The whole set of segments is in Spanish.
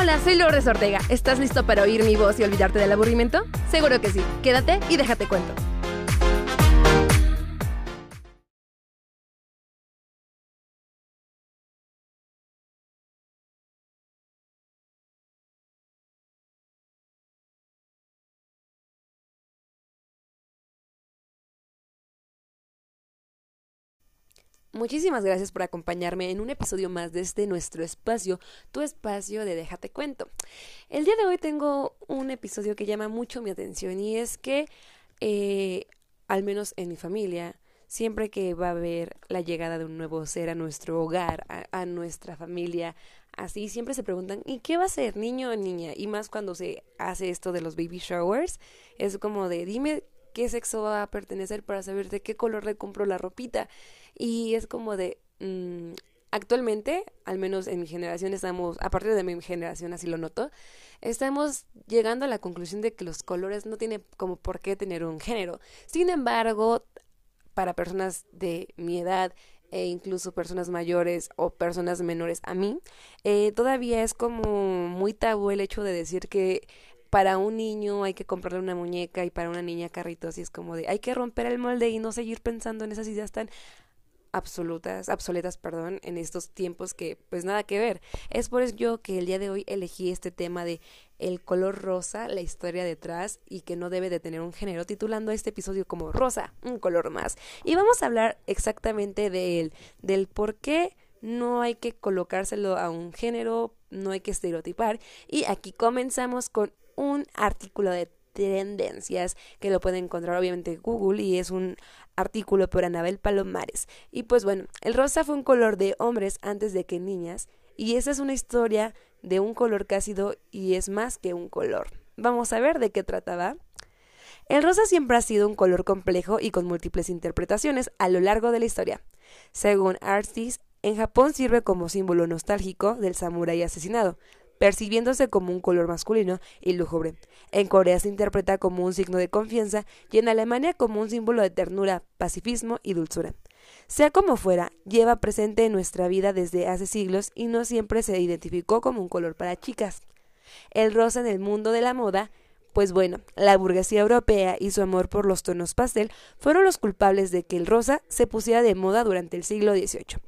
Hola, soy Lourdes Ortega. ¿Estás listo para oír mi voz y olvidarte del aburrimiento? Seguro que sí. Quédate y déjate cuento. Muchísimas gracias por acompañarme en un episodio más de este nuestro espacio, tu espacio de Déjate Cuento. El día de hoy tengo un episodio que llama mucho mi atención y es que, eh, al menos en mi familia, siempre que va a haber la llegada de un nuevo ser a nuestro hogar, a, a nuestra familia, así siempre se preguntan, ¿y qué va a ser, niño o niña? Y más cuando se hace esto de los baby showers, es como de, dime qué sexo va a pertenecer para saber de qué color le compro la ropita. Y es como de, mm, actualmente, al menos en mi generación estamos, aparte de mi generación así lo noto, estamos llegando a la conclusión de que los colores no tienen como por qué tener un género. Sin embargo, para personas de mi edad e incluso personas mayores o personas menores a mí, eh, todavía es como muy tabú el hecho de decir que para un niño hay que comprarle una muñeca y para una niña carritos y es como de hay que romper el molde y no seguir pensando en esas ideas tan absolutas, obsoletas, perdón, en estos tiempos que pues nada que ver. Es por ello que el día de hoy elegí este tema de el color rosa, la historia detrás y que no debe de tener un género, titulando este episodio como Rosa, un color más. Y vamos a hablar exactamente de él, del por qué no hay que colocárselo a un género, no hay que estereotipar. Y aquí comenzamos con un artículo de tendencias que lo pueden encontrar obviamente en Google y es un artículo por Anabel Palomares. Y pues bueno, el rosa fue un color de hombres antes de que niñas y esa es una historia de un color cásido y es más que un color. Vamos a ver de qué trataba. El rosa siempre ha sido un color complejo y con múltiples interpretaciones a lo largo de la historia. Según Artis, en Japón sirve como símbolo nostálgico del samurái asesinado, percibiéndose como un color masculino y lúgubre. En Corea se interpreta como un signo de confianza y en Alemania como un símbolo de ternura, pacifismo y dulzura. Sea como fuera, lleva presente en nuestra vida desde hace siglos y no siempre se identificó como un color para chicas. El rosa en el mundo de la moda pues bueno, la burguesía europea y su amor por los tonos pastel fueron los culpables de que el rosa se pusiera de moda durante el siglo XVIII.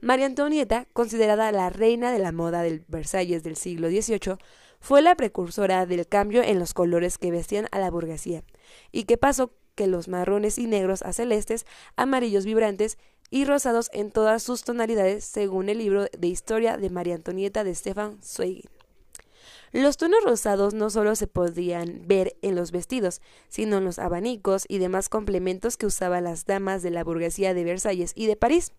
María Antonieta, considerada la reina de la moda del Versalles del siglo XVIII, fue la precursora del cambio en los colores que vestían a la burguesía, y que pasó que los marrones y negros a celestes, amarillos vibrantes y rosados en todas sus tonalidades, según el libro de historia de María Antonieta de Stefan Zweig. Los tonos rosados no solo se podían ver en los vestidos, sino en los abanicos y demás complementos que usaban las damas de la burguesía de Versalles y de París.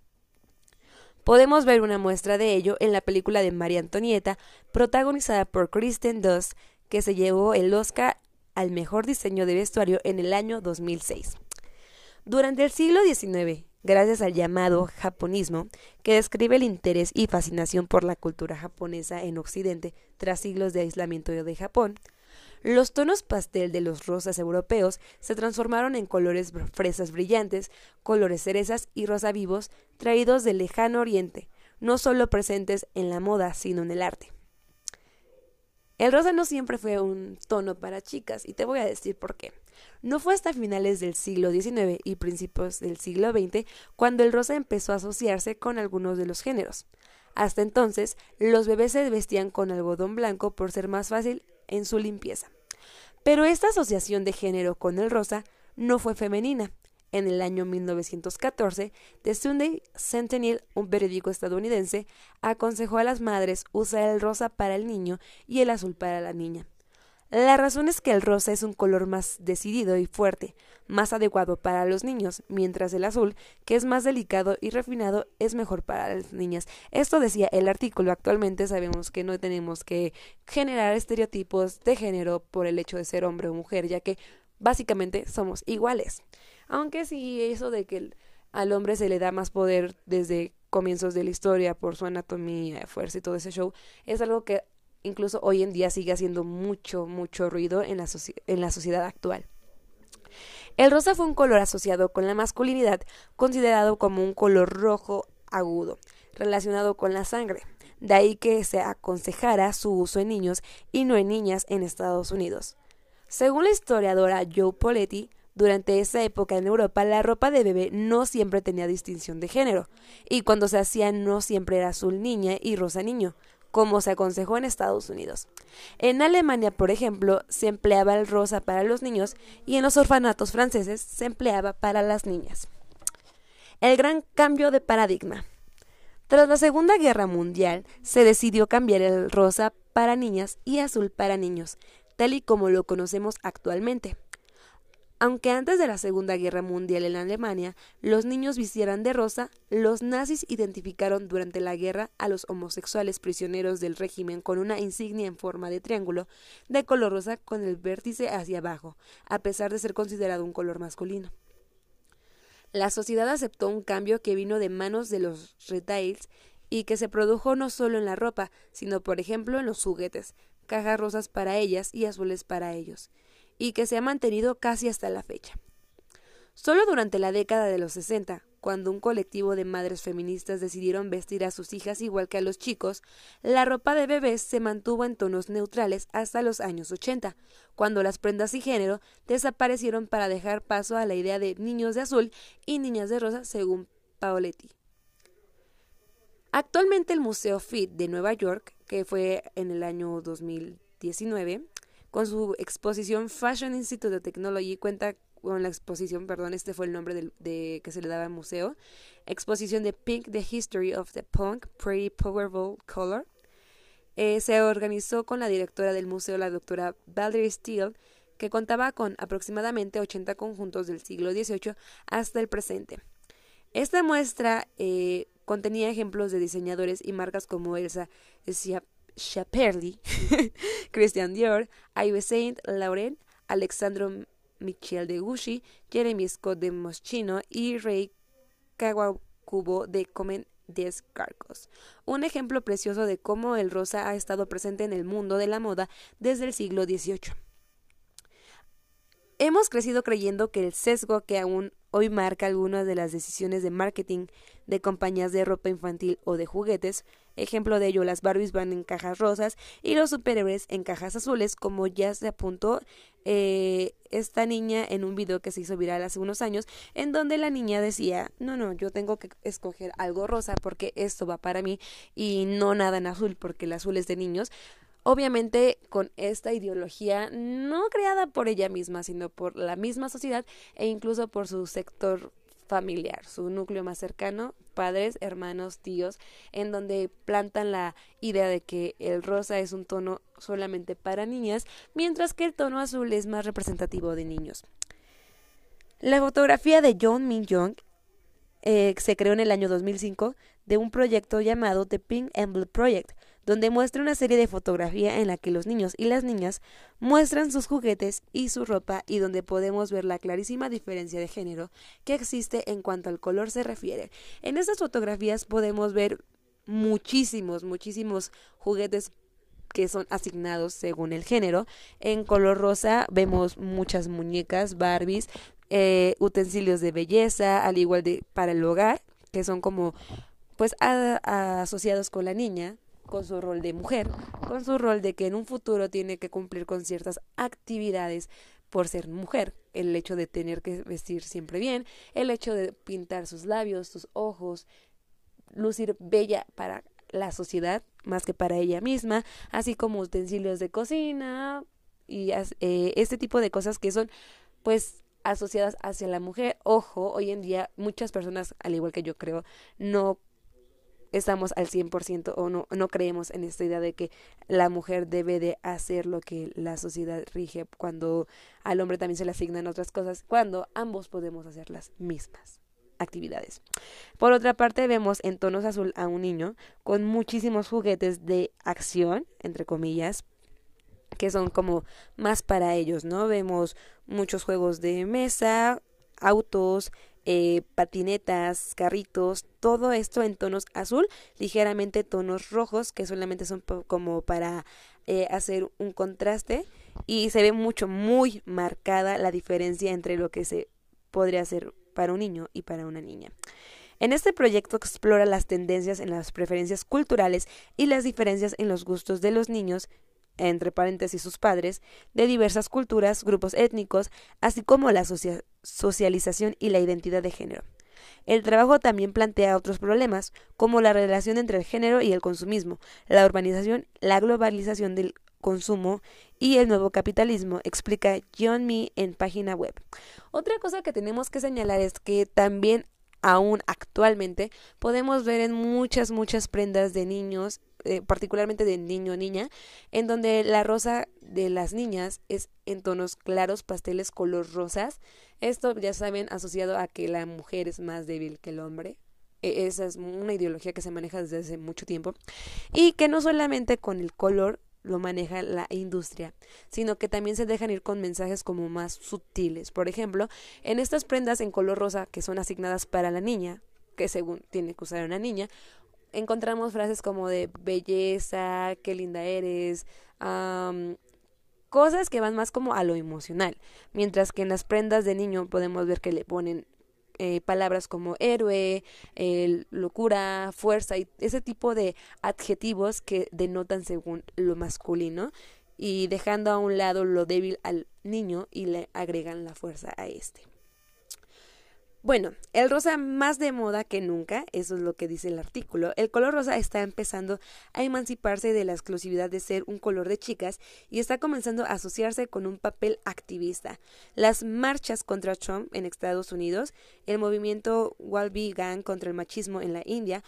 Podemos ver una muestra de ello en la película de María Antonieta, protagonizada por Kristen Dunst, que se llevó el Oscar al mejor diseño de vestuario en el año 2006. Durante el siglo XIX, gracias al llamado japonismo, que describe el interés y fascinación por la cultura japonesa en Occidente tras siglos de aislamiento de Japón, los tonos pastel de los rosas europeos se transformaron en colores fresas brillantes, colores cerezas y rosa vivos traídos del lejano oriente, no solo presentes en la moda, sino en el arte. El rosa no siempre fue un tono para chicas, y te voy a decir por qué. No fue hasta finales del siglo XIX y principios del siglo XX cuando el rosa empezó a asociarse con algunos de los géneros. Hasta entonces, los bebés se vestían con algodón blanco por ser más fácil en su limpieza. Pero esta asociación de género con el rosa no fue femenina. En el año 1914, The Sunday Sentinel, un periódico estadounidense, aconsejó a las madres usar el rosa para el niño y el azul para la niña. La razón es que el rosa es un color más decidido y fuerte, más adecuado para los niños, mientras el azul, que es más delicado y refinado, es mejor para las niñas. Esto decía el artículo. Actualmente sabemos que no tenemos que generar estereotipos de género por el hecho de ser hombre o mujer, ya que básicamente somos iguales. Aunque sí, eso de que al hombre se le da más poder desde comienzos de la historia por su anatomía, fuerza y todo ese show, es algo que incluso hoy en día sigue haciendo mucho, mucho ruido en la, en la sociedad actual. El rosa fue un color asociado con la masculinidad, considerado como un color rojo agudo, relacionado con la sangre. de ahí que se aconsejara su uso en niños y no en niñas en Estados Unidos. Según la historiadora Joe Poletti, durante esa época en Europa la ropa de bebé no siempre tenía distinción de género, y cuando se hacía no siempre era azul niña y rosa niño, como se aconsejó en Estados Unidos. En Alemania, por ejemplo, se empleaba el rosa para los niños y en los orfanatos franceses se empleaba para las niñas. El gran cambio de paradigma. Tras la Segunda Guerra Mundial, se decidió cambiar el rosa para niñas y azul para niños, tal y como lo conocemos actualmente. Aunque antes de la Segunda Guerra Mundial en Alemania los niños vistieran de rosa, los nazis identificaron durante la guerra a los homosexuales prisioneros del régimen con una insignia en forma de triángulo de color rosa con el vértice hacia abajo, a pesar de ser considerado un color masculino. La sociedad aceptó un cambio que vino de manos de los retails y que se produjo no solo en la ropa, sino por ejemplo en los juguetes, cajas rosas para ellas y azules para ellos y que se ha mantenido casi hasta la fecha. Solo durante la década de los 60, cuando un colectivo de madres feministas decidieron vestir a sus hijas igual que a los chicos, la ropa de bebés se mantuvo en tonos neutrales hasta los años 80, cuando las prendas y género desaparecieron para dejar paso a la idea de niños de azul y niñas de rosa, según Paoletti. Actualmente el Museo FIT de Nueva York, que fue en el año 2019, con su exposición Fashion Institute of Technology cuenta con la exposición, perdón, este fue el nombre de, que se le daba al museo, exposición de Pink, The History of the Punk, Pretty Powerful Color. Eh, se organizó con la directora del museo, la doctora Valerie Steele, que contaba con aproximadamente 80 conjuntos del siglo XVIII hasta el presente. Esta muestra eh, contenía ejemplos de diseñadores y marcas como Elsa Schiaparelli, Christian Dior, Yves Saint Laurent, Alexandro Michel de Gucci, Jeremy Scott de Moschino y Rey Kawakubo de Comen des Carcos. Un ejemplo precioso de cómo el rosa ha estado presente en el mundo de la moda desde el siglo XVIII. Hemos crecido creyendo que el sesgo que aún hoy marca algunas de las decisiones de marketing de compañías de ropa infantil o de juguetes, ejemplo de ello las Barbies van en cajas rosas y los superhéroes en cajas azules, como ya se apuntó eh, esta niña en un video que se hizo viral hace unos años, en donde la niña decía, no, no, yo tengo que escoger algo rosa porque esto va para mí y no nada en azul porque el azul es de niños, obviamente con esta ideología no creada por ella misma, sino por la misma sociedad e incluso por su sector familiar, su núcleo más cercano, padres, hermanos, tíos, en donde plantan la idea de que el rosa es un tono solamente para niñas, mientras que el tono azul es más representativo de niños. La fotografía de John Min Jong eh, se creó en el año 2005 de un proyecto llamado The Pink Emblem Project, donde muestra una serie de fotografía en la que los niños y las niñas muestran sus juguetes y su ropa y donde podemos ver la clarísima diferencia de género que existe en cuanto al color se refiere. En estas fotografías podemos ver muchísimos, muchísimos juguetes que son asignados según el género. En color rosa vemos muchas muñecas, Barbies, eh, utensilios de belleza, al igual de para el hogar, que son como pues asociados con la niña, con su rol de mujer, con su rol de que en un futuro tiene que cumplir con ciertas actividades por ser mujer, el hecho de tener que vestir siempre bien, el hecho de pintar sus labios, sus ojos, lucir bella para la sociedad más que para ella misma, así como utensilios de cocina y eh, este tipo de cosas que son pues asociadas hacia la mujer. Ojo, hoy en día muchas personas, al igual que yo creo, no estamos al 100% o no, no creemos en esta idea de que la mujer debe de hacer lo que la sociedad rige cuando al hombre también se le asignan otras cosas, cuando ambos podemos hacer las mismas actividades. Por otra parte, vemos en tonos azul a un niño con muchísimos juguetes de acción, entre comillas, que son como más para ellos, ¿no? Vemos muchos juegos de mesa, autos, eh, patinetas, carritos, todo esto en tonos azul, ligeramente tonos rojos que solamente son como para eh, hacer un contraste y se ve mucho, muy marcada la diferencia entre lo que se podría hacer para un niño y para una niña. En este proyecto explora las tendencias en las preferencias culturales y las diferencias en los gustos de los niños entre paréntesis sus padres, de diversas culturas, grupos étnicos, así como la socialización y la identidad de género. El trabajo también plantea otros problemas, como la relación entre el género y el consumismo, la urbanización, la globalización del consumo y el nuevo capitalismo, explica John Mee en página web. Otra cosa que tenemos que señalar es que también aún actualmente podemos ver en muchas, muchas prendas de niños, eh, particularmente de niño o niña, en donde la rosa de las niñas es en tonos claros, pasteles, color rosas. Esto, ya saben, asociado a que la mujer es más débil que el hombre. E, esa es una ideología que se maneja desde hace mucho tiempo. Y que no solamente con el color lo maneja la industria, sino que también se dejan ir con mensajes como más sutiles. Por ejemplo, en estas prendas en color rosa que son asignadas para la niña, que según tiene que usar una niña, encontramos frases como de belleza, qué linda eres, cosas que van más como a lo emocional, mientras que en las prendas de niño podemos ver que le ponen eh, palabras como héroe, locura, fuerza y ese tipo de adjetivos que denotan según lo masculino y dejando a un lado lo débil al niño y le agregan la fuerza a este. Bueno, el rosa más de moda que nunca, eso es lo que dice el artículo. El color rosa está empezando a emanciparse de la exclusividad de ser un color de chicas y está comenzando a asociarse con un papel activista. Las marchas contra Trump en Estados Unidos, el movimiento Walby Gang contra el machismo en la India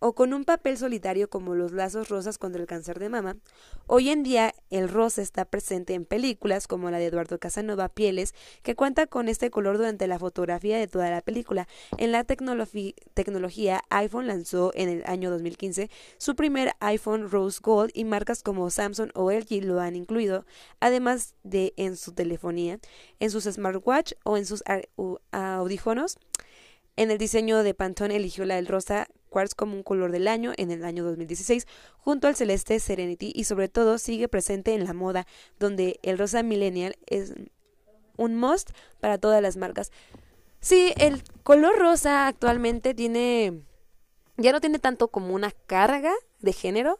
o con un papel solitario como los lazos rosas contra el cáncer de mama. Hoy en día el rosa está presente en películas como la de Eduardo Casanova Pieles, que cuenta con este color durante la fotografía de toda la película. En la tecnología, iPhone lanzó en el año 2015 su primer iPhone Rose Gold y marcas como Samsung o LG lo han incluido, además de en su telefonía, en sus smartwatch o en sus audífonos. En el diseño de Pantone eligió la del rosa Quartz como un color del año en el año 2016, junto al celeste Serenity y sobre todo sigue presente en la moda, donde el rosa millennial es un must para todas las marcas. Sí, el color rosa actualmente tiene ya no tiene tanto como una carga de género.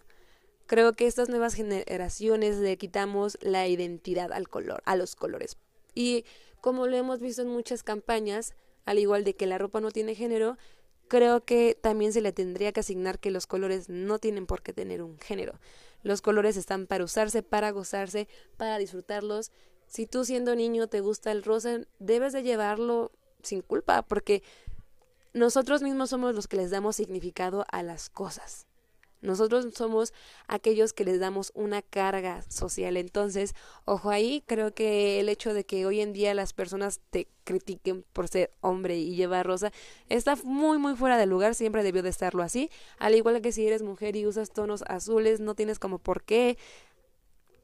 Creo que estas nuevas generaciones le quitamos la identidad al color, a los colores. Y como lo hemos visto en muchas campañas, al igual de que la ropa no tiene género, creo que también se le tendría que asignar que los colores no tienen por qué tener un género. Los colores están para usarse, para gozarse, para disfrutarlos. Si tú siendo niño te gusta el rosa, debes de llevarlo sin culpa, porque nosotros mismos somos los que les damos significado a las cosas. Nosotros somos aquellos que les damos una carga social. Entonces, ojo ahí, creo que el hecho de que hoy en día las personas te critiquen por ser hombre y llevar rosa está muy muy fuera de lugar, siempre debió de estarlo así. Al igual que si eres mujer y usas tonos azules, no tienes como por qué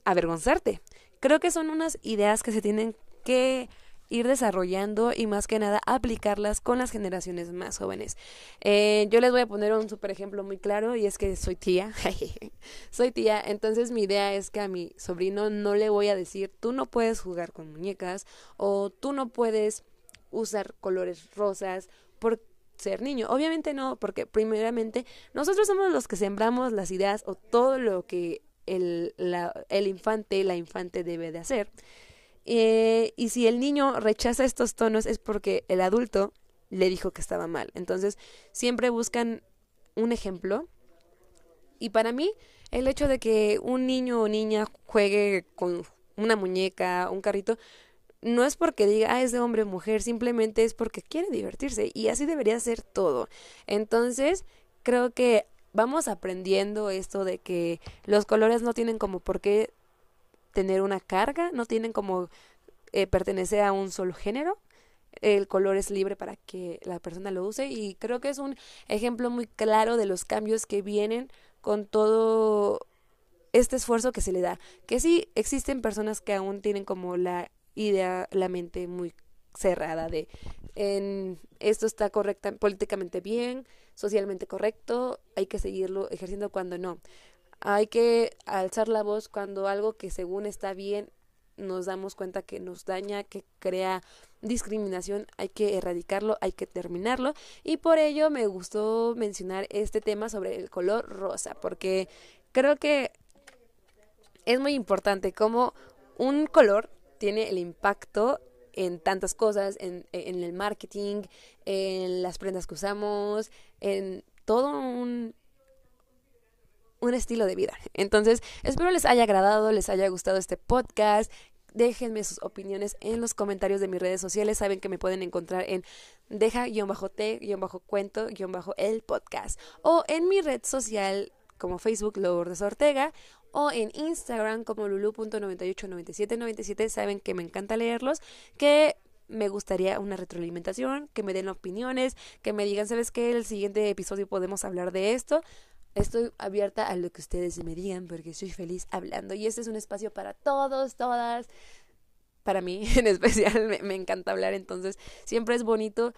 avergonzarte. Creo que son unas ideas que se tienen que ir desarrollando y más que nada aplicarlas con las generaciones más jóvenes. Eh, yo les voy a poner un super ejemplo muy claro y es que soy tía, soy tía, entonces mi idea es que a mi sobrino no le voy a decir tú no puedes jugar con muñecas o tú no puedes usar colores rosas por ser niño. Obviamente no, porque primeramente nosotros somos los que sembramos las ideas o todo lo que el, la, el infante, la infante debe de hacer. Eh, y si el niño rechaza estos tonos es porque el adulto le dijo que estaba mal. Entonces, siempre buscan un ejemplo. Y para mí, el hecho de que un niño o niña juegue con una muñeca, un carrito, no es porque diga, ah, es de hombre o mujer, simplemente es porque quiere divertirse. Y así debería ser todo. Entonces, creo que vamos aprendiendo esto de que los colores no tienen como por qué tener una carga, no tienen como eh, pertenecer a un solo género. El color es libre para que la persona lo use y creo que es un ejemplo muy claro de los cambios que vienen con todo este esfuerzo que se le da. Que sí existen personas que aún tienen como la idea, la mente muy cerrada de en esto está correcta políticamente bien, socialmente correcto, hay que seguirlo ejerciendo cuando no. Hay que alzar la voz cuando algo que según está bien nos damos cuenta que nos daña, que crea discriminación hay que erradicarlo, hay que terminarlo. Y por ello me gustó mencionar este tema sobre el color rosa porque creo que es muy importante cómo un color tiene el impacto en tantas cosas, en, en, el marketing, en las prendas que usamos, en todo un, un estilo de vida. Entonces, espero les haya agradado, les haya gustado este podcast. Déjenme sus opiniones en los comentarios de mis redes sociales. Saben que me pueden encontrar en deja-t-cuento-el podcast o en mi red social como Facebook Lourdes Ortega o en Instagram como lulu.989797. Saben que me encanta leerlos, que me gustaría una retroalimentación, que me den opiniones, que me digan, ¿sabes qué? El siguiente episodio podemos hablar de esto. Estoy abierta a lo que ustedes me digan porque soy feliz hablando y este es un espacio para todos, todas. Para mí en especial me, encanta hablar, entonces siempre es bonito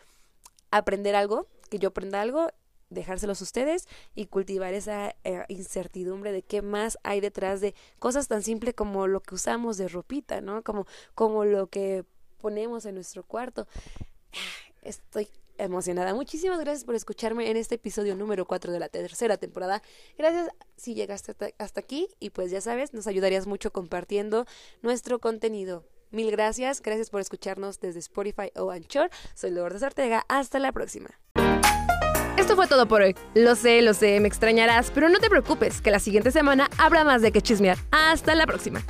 aprender algo, que yo aprenda algo dejárselos a ustedes y cultivar esa eh, incertidumbre de qué más hay detrás de cosas tan simples como lo que usamos de ropita, ¿no? Como, como lo que ponemos en nuestro cuarto. Estoy emocionada. Muchísimas gracias por escucharme en este episodio número 4 de la tercera temporada. Gracias si llegaste hasta aquí y pues ya sabes, nos ayudarías mucho compartiendo nuestro contenido. Mil gracias, gracias por escucharnos desde Spotify o Anchor. Soy Lourdes Ortega, hasta la próxima. Esto fue todo por hoy. Lo sé, lo sé, me extrañarás, pero no te preocupes, que la siguiente semana habrá más de que chismear. Hasta la próxima.